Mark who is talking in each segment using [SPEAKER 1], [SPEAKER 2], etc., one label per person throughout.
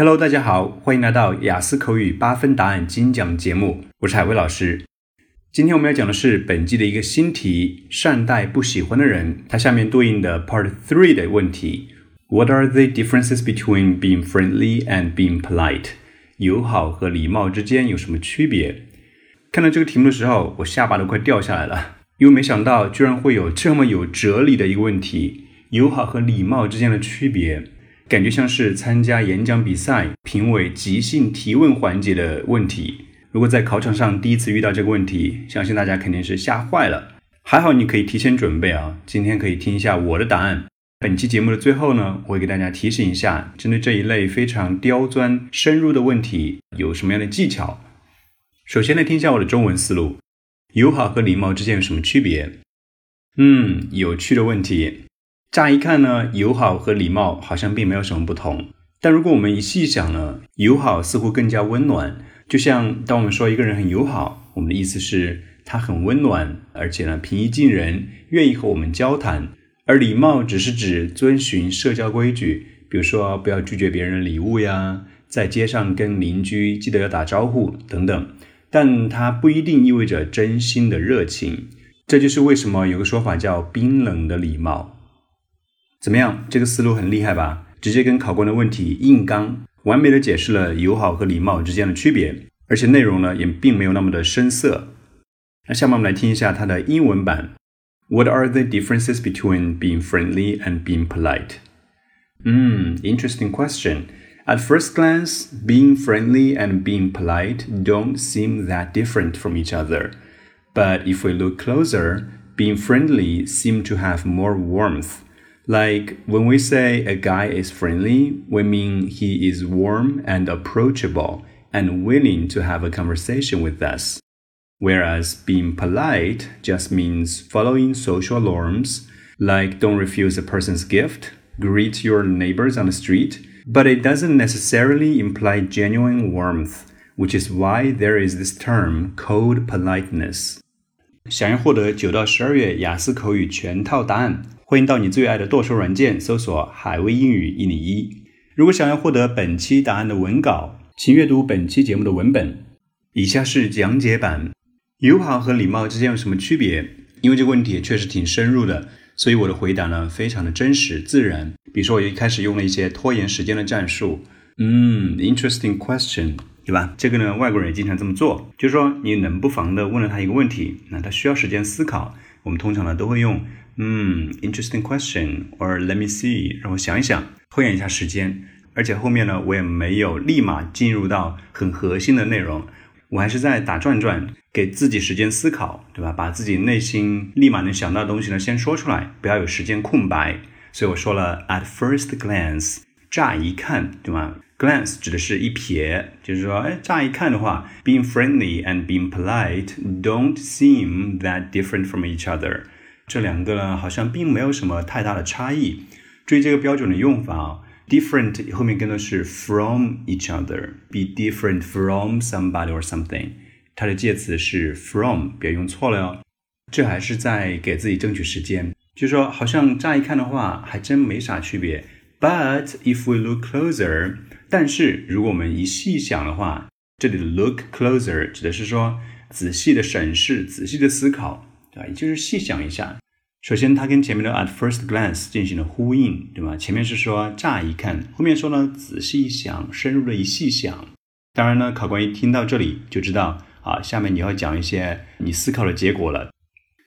[SPEAKER 1] Hello，大家好，欢迎来到雅思口语八分答案精讲节目，我是海威老师。今天我们要讲的是本季的一个新题，善待不喜欢的人。它下面对应的 Part Three 的问题：What are the differences between being friendly and being polite？友好和礼貌之间有什么区别？看到这个题目的时候，我下巴都快掉下来了，因为没想到居然会有这么有哲理的一个问题：友好和礼貌之间的区别。感觉像是参加演讲比赛评委即兴提问环节的问题。如果在考场上第一次遇到这个问题，相信大家肯定是吓坏了。还好你可以提前准备啊，今天可以听一下我的答案。本期节目的最后呢，我会给大家提醒一下，针对这一类非常刁钻深入的问题，有什么样的技巧。首先来听一下我的中文思路：友好和礼貌之间有什么区别？嗯，有趣的问题。乍一看呢，友好和礼貌好像并没有什么不同。但如果我们一细想呢，友好似乎更加温暖。就像当我们说一个人很友好，我们的意思是他很温暖，而且呢平易近人，愿意和我们交谈。而礼貌只是指遵循社交规矩，比如说不要拒绝别人礼物呀，在街上跟邻居记得要打招呼等等。但它不一定意味着真心的热情。这就是为什么有个说法叫冰冷的礼貌。怎么样？这个思路很厉害吧？直接跟考官的问题硬刚，完美的解释了友好和礼貌之间的区别，而且内容呢也并没有那么的生涩。那下面我们来听一下它的英文版。What are the differences between being friendly and being polite? Hmm, interesting question. At first glance, being friendly and being polite don't seem that different from each other. But if we look closer, being friendly seems to have more warmth like when we say a guy is friendly, we mean he is warm and approachable and willing to have a conversation with us. Whereas being polite just means following social norms, like don't refuse a person's gift, greet your neighbors on the street, but it doesn't necessarily imply genuine warmth, which is why there is this term cold politeness. 想要获得九到十二月雅思口语全套答案，欢迎到你最爱的剁手软件搜索“海威英语一零一”。如果想要获得本期答案的文稿，请阅读本期节目的文本。以下是讲解版：友好和礼貌之间有什么区别？因为这个问题确实挺深入的，所以我的回答呢非常的真实自然。比如说，我一开始用了一些拖延时间的战术。嗯，interesting question，对吧？这个呢，外国人也经常这么做，就是说你冷不防的问了他一个问题，那他需要时间思考。我们通常呢都会用。嗯，interesting question，or let me see，让我想一想，拖延一下时间。而且后面呢，我也没有立马进入到很核心的内容，我还是在打转转，给自己时间思考，对吧？把自己内心立马能想到的东西呢，先说出来，不要有时间空白。所以我说了，at first glance，乍一看，对吧 ？glance 指的是一瞥，就是说，哎，乍一看的话，being friendly and being polite don't seem that different from each other。这两个呢，好像并没有什么太大的差异。注意这个标准的用法啊，different 后面跟的是 from each other，be different from somebody or something。它的介词是 from，别用错了哟。这还是在给自己争取时间，就说好像乍一看的话，还真没啥区别。But if we look closer， 但是如果我们一细想的话，这里的 look closer 指的是说仔细的审视、仔细的思考。对吧？也就是细想一下，首先它跟前面的 at first glance 进行了呼应，对吧？前面是说乍一看，后面说呢仔细一想，深入的一细想。当然呢，考官一听到这里就知道啊，下面你要讲一些你思考的结果了。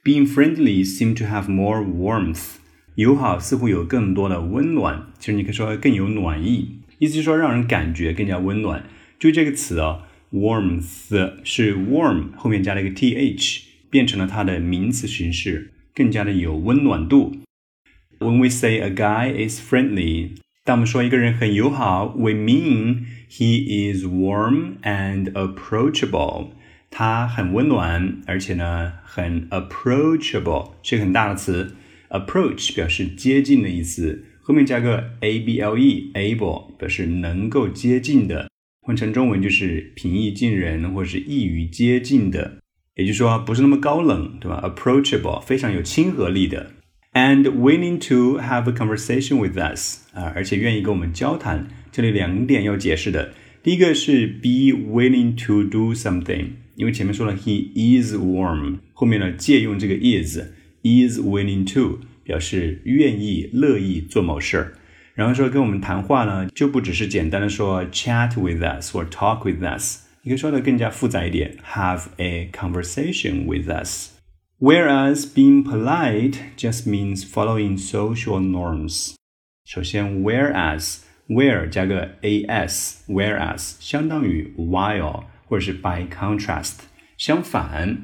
[SPEAKER 1] Being friendly seem to have more warmth，友好似乎有更多的温暖，其实你可以说更有暖意，意思是说让人感觉更加温暖。就这个词啊，warmth 是 warm 后面加了一个 th。变成了它的名词形式，更加的有温暖度。When we say a guy is friendly，当我们说一个人很友好，we mean he is warm and approachable。他很温暖，而且呢很 approachable，是个很大的词。Approach 表示接近的意思，后面加个 able，able 表示能够接近的，换成中文就是平易近人或是易于接近的。也就是说，不是那么高冷，对吧？Approachable，非常有亲和力的。and willing to have a conversation with us 啊，而且愿意跟我们交谈。这里两点要解释的，第一个是 be willing to do something，因为前面说了 he is warm，后面呢借用这个 is is willing to 表示愿意、乐意做某事儿。然后说跟我们谈话呢，就不只是简单的说 chat with us 或 talk with us，你可以说的更加复杂一点，have a conversation with us。Whereas being polite just means following social norms。首先，whereas where 加个 as，whereas 相当于 while 或者是 by contrast，相反。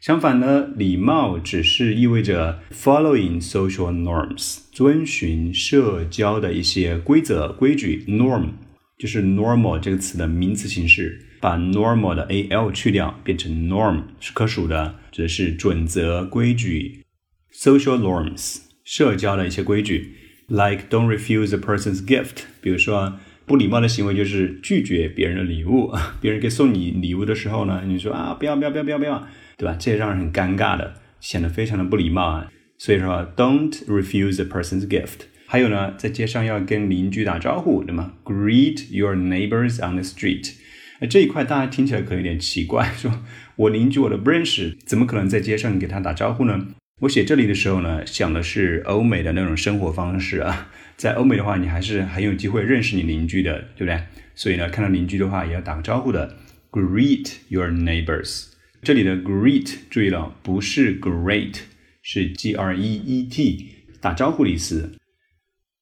[SPEAKER 1] 相反呢，礼貌只是意味着 following social norms，遵循社交的一些规则规矩。norm 就是 normal 这个词的名词形式，把 normal 的 al 去掉，变成 norm 是可数的，指的是准则规矩。social norms 社交的一些规矩，like don't refuse a person's gift，比如说不礼貌的行为就是拒绝别人的礼物，别人给送你礼物的时候呢，你说啊不要不要不要不要不要。对吧？这也让人很尴尬的，显得非常的不礼貌啊。所以说，don't refuse a person's gift。还有呢，在街上要跟邻居打招呼，对吗？Greet your neighbors on the street。那，这一块大家听起来可能有点奇怪，说我邻居我都不认识，怎么可能在街上给他打招呼呢？我写这里的时候呢，想的是欧美的那种生活方式啊。在欧美的话，你还是很有机会认识你邻居的，对不对？所以呢，看到邻居的话也要打个招呼的。Greet your neighbors。这里的 greet 注意了，不是 great，是 g r e e t，打招呼的意思。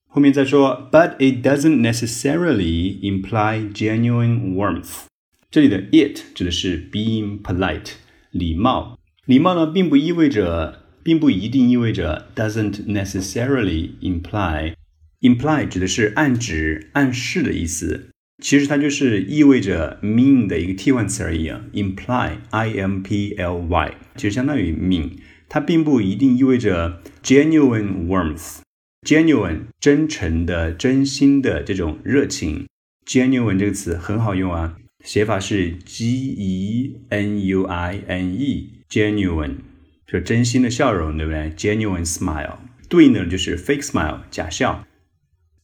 [SPEAKER 1] 后面再说，but it doesn't necessarily imply genuine warmth。这里的 it 指的是 being polite，礼貌。礼貌呢，并不意味着，并不一定意味着 doesn't necessarily imply。imply 指的是暗指、暗示的意思。 其实它就是意味着 mean 的一个替换词而已啊，imply，i m p l y，其实相当于 mean，它并不一定意味着 genuine warmth，genuine 真诚的、真心的这种热情，genuine 这个词很好用啊，写法是 g e n u i n e，genuine，就真心的笑容，对不对？genuine smile，对应的就是 fake smile，假笑。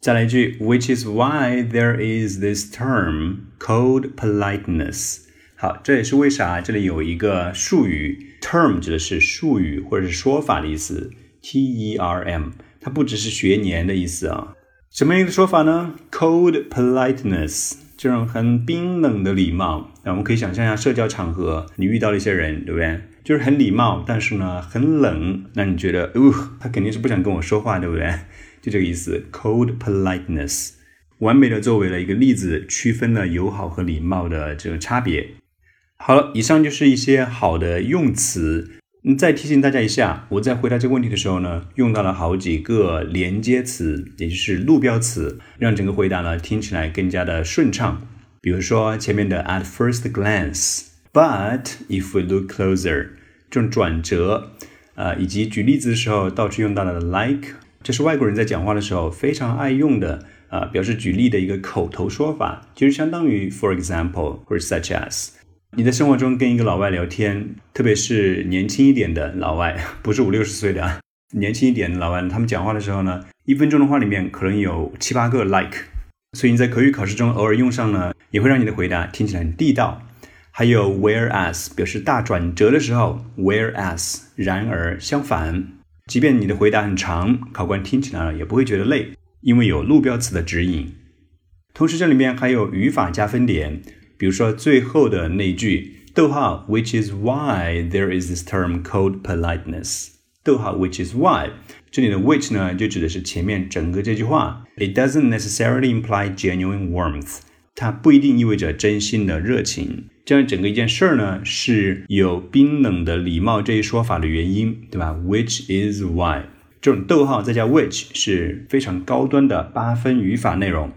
[SPEAKER 1] 再来一句，which is why there is this term called politeness。好，这也是为啥这里有一个术语，term 指的是术语或者是说法的意思，t e r m，它不只是学年的意思啊。什么样的说法呢？cold politeness，这种很冰冷的礼貌。那我们可以想象一下，社交场合你遇到了一些人，对不对？就是很礼貌，但是呢很冷，那你觉得，哦，他肯定是不想跟我说话，对不对？就这个意思，cold politeness，完美的作为了一个例子，区分了友好和礼貌的这个差别。好了，以上就是一些好的用词。嗯，再提醒大家一下，我在回答这个问题的时候呢，用到了好几个连接词，也就是路标词，让整个回答呢听起来更加的顺畅。比如说前面的 at first glance，but if we look closer 这种转折，呃，以及举例子的时候到处用到的 like。这是外国人在讲话的时候非常爱用的啊，表示举例的一个口头说法，就是相当于 for example 或者 such as。你在生活中跟一个老外聊天，特别是年轻一点的老外，不是五六十岁的啊，年轻一点的老外，他们讲话的时候呢，一分钟的话里面可能有七八个 like，所以你在口语考试中偶尔用上呢，也会让你的回答听起来很地道。还有 whereas 表示大转折的时候，whereas 然而相反。即便你的回答很长，考官听起来也不会觉得累，因为有路标词的指引。同时，这里面还有语法加分点，比如说最后的那句逗号，which is why there is this term called politeness。逗号，which is why，这里的 which 呢，就指的是前面整个这句话。It doesn't necessarily imply genuine warmth。它不一定意味着真心的热情。这样整个一件事儿呢，是有冰冷的礼貌这一说法的原因，对吧？Which is why 这种逗号再加 which 是非常高端的八分语法内容。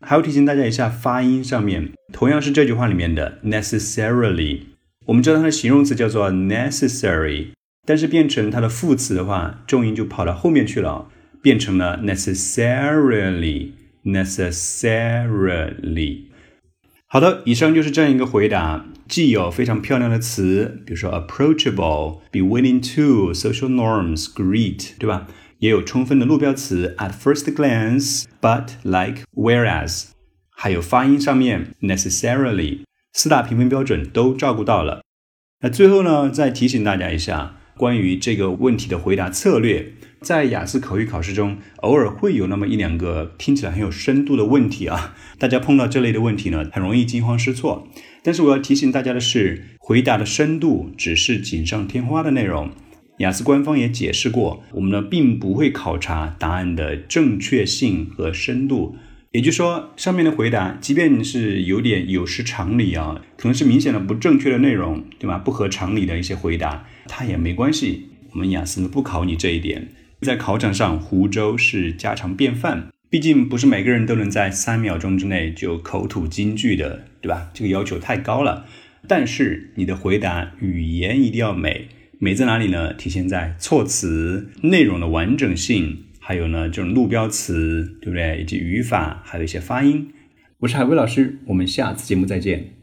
[SPEAKER 1] 还要提醒大家一下，发音上面同样是这句话里面的 necessarily，我们知道它的形容词叫做 necessary，但是变成它的副词的话，重音就跑到后面去了，变成了 necessarily necessarily。好的，以上就是这样一个回答。既有非常漂亮的词，比如说 approachable、be willing to、social norms、greet，对吧？也有充分的路标词 at first glance、but、like、whereas，还有发音上面 necessarily，四大评分标准都照顾到了。那最后呢，再提醒大家一下，关于这个问题的回答策略。在雅思口语考试中，偶尔会有那么一两个听起来很有深度的问题啊，大家碰到这类的问题呢，很容易惊慌失措。但是我要提醒大家的是，回答的深度只是锦上添花的内容。雅思官方也解释过，我们呢并不会考察答案的正确性和深度。也就是说，上面的回答，即便是有点有失常理啊，可能是明显的不正确的内容，对吧？不合常理的一些回答，它也没关系。我们雅思呢不考你这一点。在考场上，湖州是家常便饭。毕竟不是每个人都能在三秒钟之内就口吐金句的，对吧？这个要求太高了。但是你的回答语言一定要美，美在哪里呢？体现在措辞、内容的完整性，还有呢这种路标词，对不对？以及语法，还有一些发音。我是海威老师，我们下次节目再见。